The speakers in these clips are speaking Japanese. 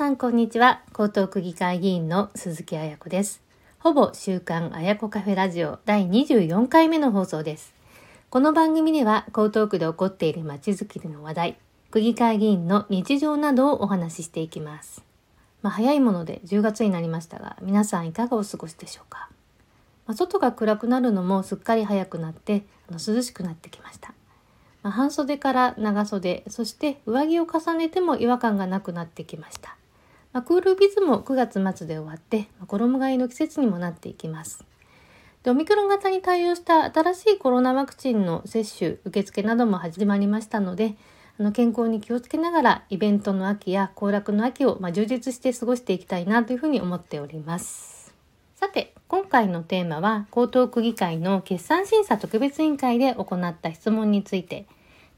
さんこんにちは。江東区議会議員の鈴木彩子です。ほぼ週刊彩子カフェラジオ第24回目の放送です。この番組では江東区で起こっているまちづくりの話題区議会議員の日常などをお話ししていきます。まあ、早いもので10月になりましたが皆さんいかがお過ごしでしょうか、まあ、外が暗くなるのもすっかり早くなってあの涼しくなってきました。まあ、半袖から長袖そして上着を重ねても違和感がなくなってきました、まあ、クールビズも9月末で終わって、まあ、衣替えの季節にもなっていきます。でオミクロン型に対応した新しいコロナワクチンの接種受付なども始まりましたのであの健康に気をつけながらイベントの秋や行楽の秋を、ま充実して過ごしていきたいなというふうに思っております。さて今回のテーマは江東区議会の決算審査特別委員会で行った質問について。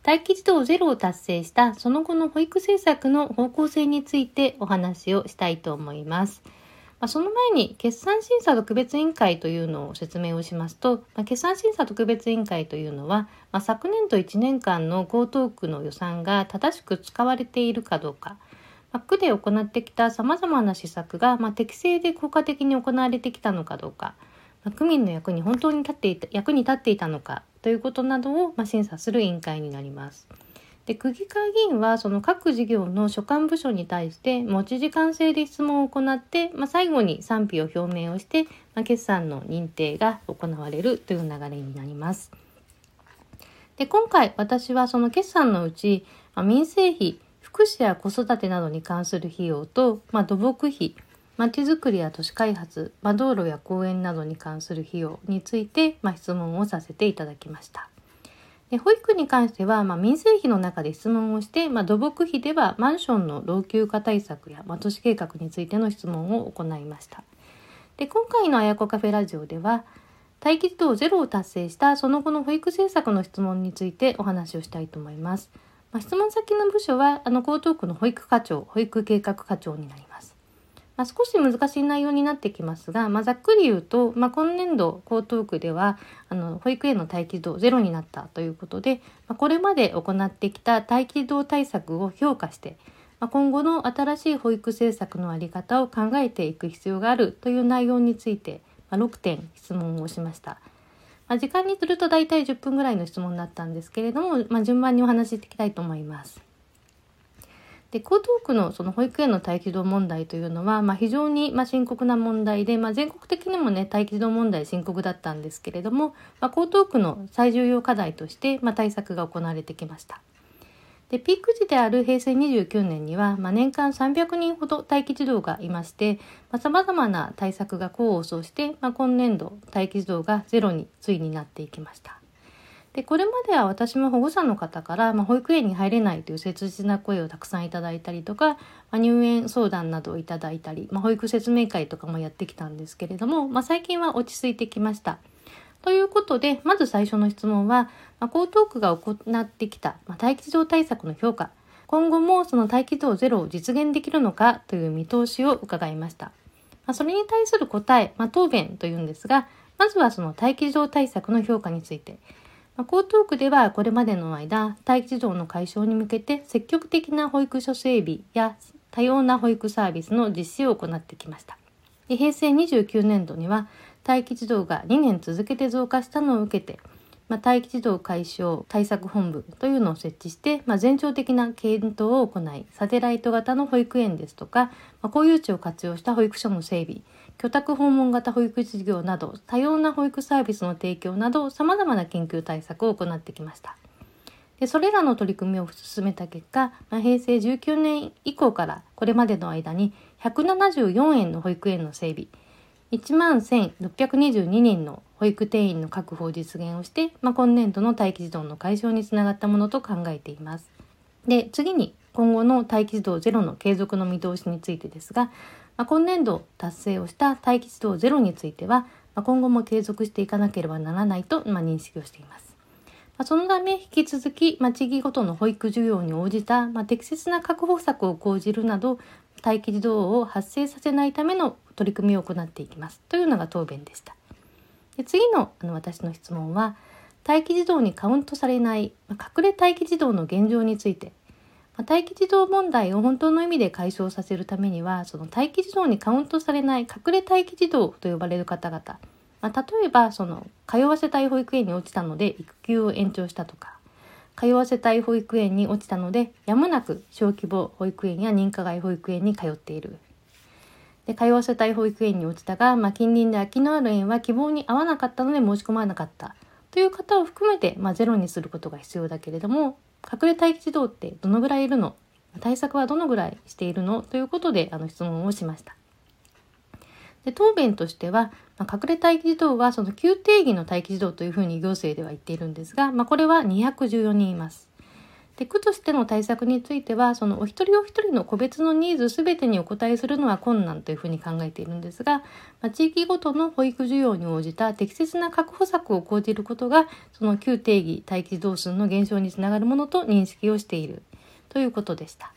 待機児童ゼロを達成したその後の保育政策の方向性についてお話をしたいと思います。まあ、その前に決算審査特別委員会というのを説明をしますと、まあ、決算審査特別委員会というのは、まあ、昨年度1年間の江東区の予算が正しく使われているかどうか、まあ、区で行ってきた様々な施策が、まあ、適正で効果的に行われてきたのかどうか、区民の役に本当に立っていた役に立っていたのかということなどを、まあ、審査する委員会になります。で区議会議員はその各事業の所管部署に対して持ち時間制で質問を行って、まあ、最後に賛否を表明をして、まあ、決算の認定が行われるという流れになります。で今回私はその決算のうち、まあ、民生費福祉や子育てなどに関する費用と、まあ、土木費まちづくりや都市開発、ま道路や公園などに関する費用について、まあ質問をさせていただきました。で保育に関しては、まあ、民生費の中で質問をして、まあ、土木費ではマンションの老朽化対策や、まあ、都市計画についての質問を行いました。で今回のあやこカフェラジオでは待機児童ゼロを達成したその後の保育政策の質問についてお話をしたいと思います。まあ、質問先の部署はあの江東区の保育課長、保育計画課長になります。まあ、少し難しい内容になってきますが、まあ、ざっくり言うと、まあ、今年度江東区ではあの保育園の待機児童ゼロになったということで、まあ、これまで行ってきた待機児童対策を評価して、まあ、今後の新しい保育政策の在り方を考えていく必要があるという内容について、まあ、6点質問をしました。まあ、時間にすると大体10分ぐらいの質問だったんですけれども、まあ、順番にお話ししていきたいと思います。で江東区のその保育園の待機児童問題というのは、まあ、非常にま深刻な問題で、まあ、全国的にもね待機児童問題深刻だったんですけれども、まあ、江東区の最重要課題として、ま対策が行われてきました。でピーク時である平成29年には、まあ、年間300人ほど待機児童がいましてさまざ、まな対策が功を奏して、まあ、今年度待機児童がゼロについになっていきました。でこれまでは私も保護者の方から、まあ、保育園に入れないという切実な声をたくさんいただいたりとか、まあ、入園相談などをいただいたり、まあ、保育説明会とかもやってきたんですけれども、まあ、最近は落ち着いてきました。ということでまず最初の質問は、まあ、江東区が行ってきた、まあ、待機児童対策の評価今後もその待機児童ゼロを実現できるのかという見通しを伺いました。まあ、それに対する答え、まあ、答弁というんですがまずはその待機児童対策の評価について。ま、江東区ではこれまでの間、待機児童の解消に向けて積極的な保育所整備や多様な保育サービスの実施を行ってきました。平成29年度には待機児童が2年続けて増加したのを受けて、まあ、待機児童解消対策本部というのを設置して、まあ、全庁的な検討を行い、サテライト型の保育園ですとか、まあ、公有地を活用した保育所の整備、居宅訪問型保育事業など多様な保育サービスの提供など様々な研究対策を行ってきました。でそれらの取り組みを進めた結果、まあ、平成19年以降からこれまでの間に174円の保育園の整備1万1622人の保育定員の確保を実現をして、まあ、今年度の待機児童の解消につながったものと考えています。で次に今後の待機児童ゼロの継続の見通しについてですが、まあ、今年度達成をした待機児童ゼロについては、まあ、今後も継続していかなければならないと、まあ、認識をしています。まあ、そのため引き続き、まあ、地域ごとの保育需要に応じた、まあ、適切な確保策を講じるなど待機児童を発生させないための取り組みを行っていきますというのが答弁でした。で次のあの私の質問は待機児童にカウントされない、ま、隠れ待機児童の現状についてま待機児童問題を本当の意味で解消させるためにはその待機児童にカウントされない隠れ待機児童と呼ばれる方々、まあ、例えばその通わせたい保育園に落ちたので育休を延長したとか。通わせたい保育園に落ちたのでやむなく小規模保育園や認可外保育園に通っている。で通わせたい保育園に落ちたが、まあ、近隣で空きのある園は希望に合わなかったので申し込まなかった。という方を含めて、まあ、ゼロにすることが必要だけれども隠れ待機児童ってどのぐらいいるの対策はどのぐらいしているの？ということであの質問をしました。で答弁としては、まあ、隠れ待機児童はその旧定義の待機児童というふうに行政では言っているんですが、まあ、これは214人います。で区としての対策についてはそのお一人お一人の個別のニーズ全てにお答えするのは困難というふうに考えているんですが、まあ、地域ごとの保育需要に応じた適切な確保策を講じることがその旧定義待機児童数の減少につながるものと認識をしているということでした。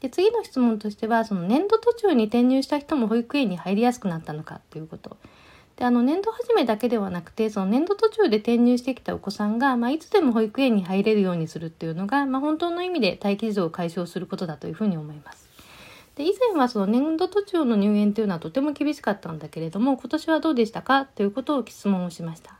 で次の質問としてはその年度途中に転入した人も保育園に入りやすくなったのかということ。であの年度始めだけではなくてその年度途中で転入してきたお子さんが、まあ、いつでも保育園に入れるようにするっていうのが、まあ、本当の意味で待機児童を解消することだというふうに思います。で以前はその年度途中の入園というのはとても厳しかったんだけれども今年はどうでしたかということを質問をしました。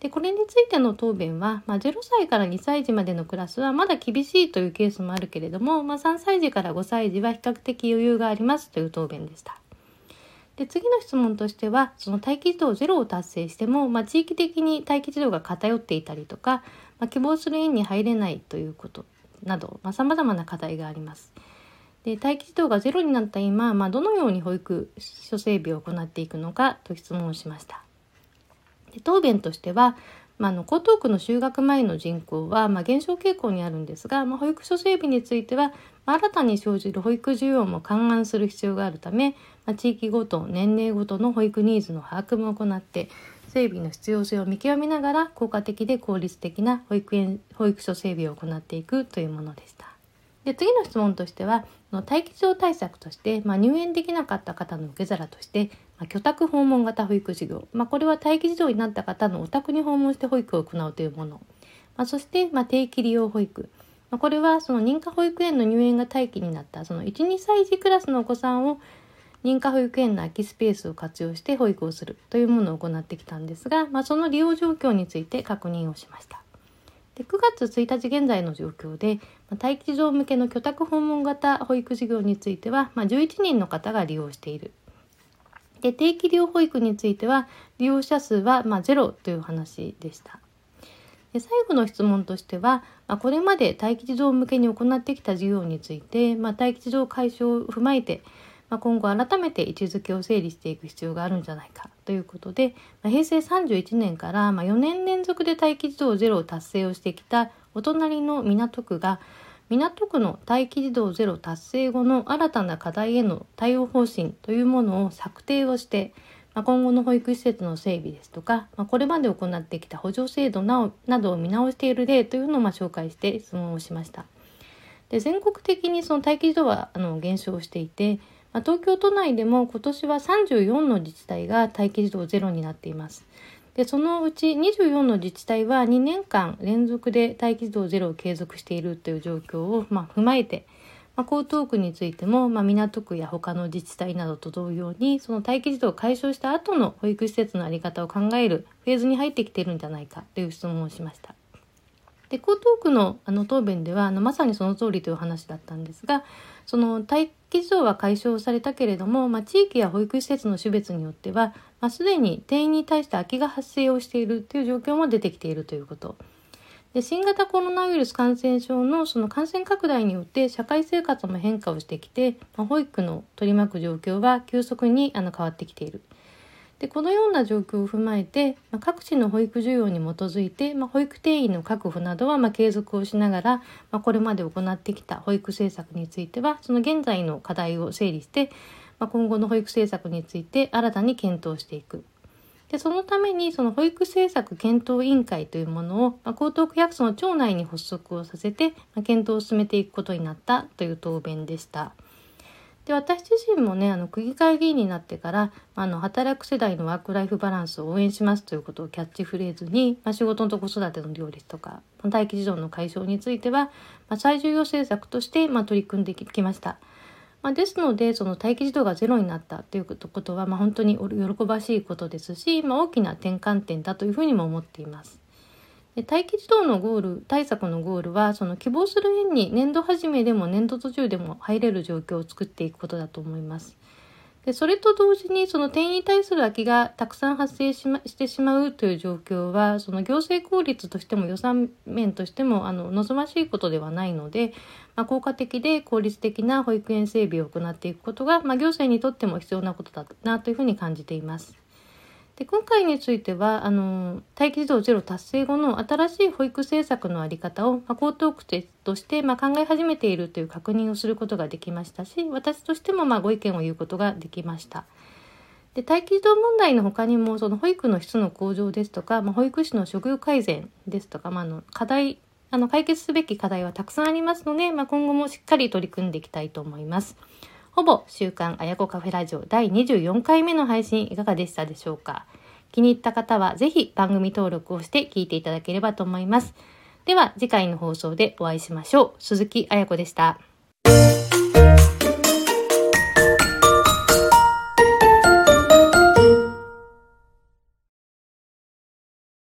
でこれについての答弁は、まあ、0歳から2歳児までのクラスはまだ厳しいというケースもあるけれども、まあ、3歳児から5歳児は比較的余裕がありますという答弁でした。で次の質問としてはその待機児童ゼロを達成しても、まあ、地域的に待機児童が偏っていたりとか、まあ、希望する園に入れないということなどさまざ、まな課題があります。で待機児童がゼロになった今、まあ、どのように保育所整備を行っていくのかと質問をしました。で答弁としては、まあ、あの江東区の就学前の人口は、まあ、減少傾向にあるんですが、まあ、保育所整備については、まあ、新たに生じる保育需要も勘案する必要があるため、まあ、地域ごと年齢ごとの保育ニーズの把握も行って整備の必要性を見極めながら効果的で効率的な保育園保育所整備を行っていくというものでした。で次の質問としては待機児童対策として、まあ、入園できなかった方の受け皿として、まあ、居宅訪問型保育事業、まあ、これは待機児童になった方のお宅に訪問して保育を行うというもの、ま、そして、ま、定期利用保育、ま、これはその認可保育園の入園が待機になったその12歳児クラスのお子さんを認可保育園の空きスペースを活用して保育をするというものを行ってきたんですが、まあ、その利用状況について確認をしました。で9月1日現在の状況で、ま待機児童向けの居宅訪問型保育事業については、まあ、11人の方が利用している。で定期利用保育については利用者数はまゼロという話でした。で最後の質問としては、まあ、これまで待機児童向けに行ってきた事業について、まあ、待機児童解消を踏まえて、まあ、今後改めて位置づけを整理していく必要があるんじゃないかということで、まあ、平成31年からま4年連続で待機児童ゼロを達成をしてきたお隣の港区が港区の待機児童ゼロ達成後の新たな課題への対応方針というものを策定をして、まあ、今後の保育施設の整備ですとか、まあ、これまで行ってきた補助制度などを見直している例というのをま紹介して質問をしました。で全国的にその待機児童はあの減少していて、まあ、東京都内でも今年は34の自治体が待機児童ゼロになっています。でそのうち24の自治体は2年間連続で待機児童ゼロを継続しているという状況を、まあ、踏まえて、まあ、江東区についても、まあ、港区や他の自治体などと同様にその待機児童を解消した後の保育施設の在り方を考えるフェーズに入ってきているんじゃないかという質問をしました。で江東区のあの答弁ではあのまさにその通りという話だったんですがその待機児童は解消されたけれども、まあ、地域や保育施設の種別によっては、まあ、すでに定員に対して空きが発生をしているという状況も出てきているということ。で新型コロナウイルス感染症のその感染拡大によって社会生活も変化をしてきて、まあ、保育の取り巻く状況は急速にあの変わってきている。でこのような状況を踏まえて、まあ、各地の保育需要に基づいて、まあ、保育定員の確保などはま継続をしながら、まあ、これまで行ってきた保育政策についてはその現在の課題を整理して、ま今後の保育政策について新たに検討していく。でそのためにその保育政策検討委員会というものを、ま江東区役所の庁内に発足をさせて、ま検討を進めていくことになったという答弁でした。で私自身もねあの区議会議員になってからあの働く世代のワーク・ライフ・バランスを応援しますということをキャッチフレーズに、まあ、仕事と子育ての両立とか待機児童の解消については、まあ、最重要政策として、まあ、取り組んできました。まあ、ですのでその待機児童がゼロになったということは、まあ、本当に喜ばしいことですし、まあ、大きな転換点だというふうにも思っています。待機児童のゴール対策のゴールはその希望する園に年度始めでも年度途中でも入れる状況を作っていくことだと思います。でそれと同時にその定員に対する空きがたくさん発生し,、ま、してしまうという状況はその行政効率としても予算面としてもあの望ましいことではないので、まあ、効果的で効率的な保育園整備を行っていくことが、まあ、行政にとっても必要なことだなというふうに感じています。で今回についてはあの待機児童ゼロ達成後の新しい保育政策の在り方を、まあ、江東区として、まあ、考え始めているという確認をすることができましたし私としてもまあご意見を言うことができました。で待機児童問題の他にもその保育の質の向上ですとか、まあ、保育士の処遇改善ですとか、まあ、の課題あの解決すべき課題はたくさんありますので、まあ、今後もしっかり取り組んでいきたいと思います。ほぼ週刊あやこカフェラジオ第24回目の配信いかがでしたでしょうか？気に入った方はぜひ番組登録をして聞いていただければと思います。では次回の放送でお会いしましょう。鈴木あやこでした。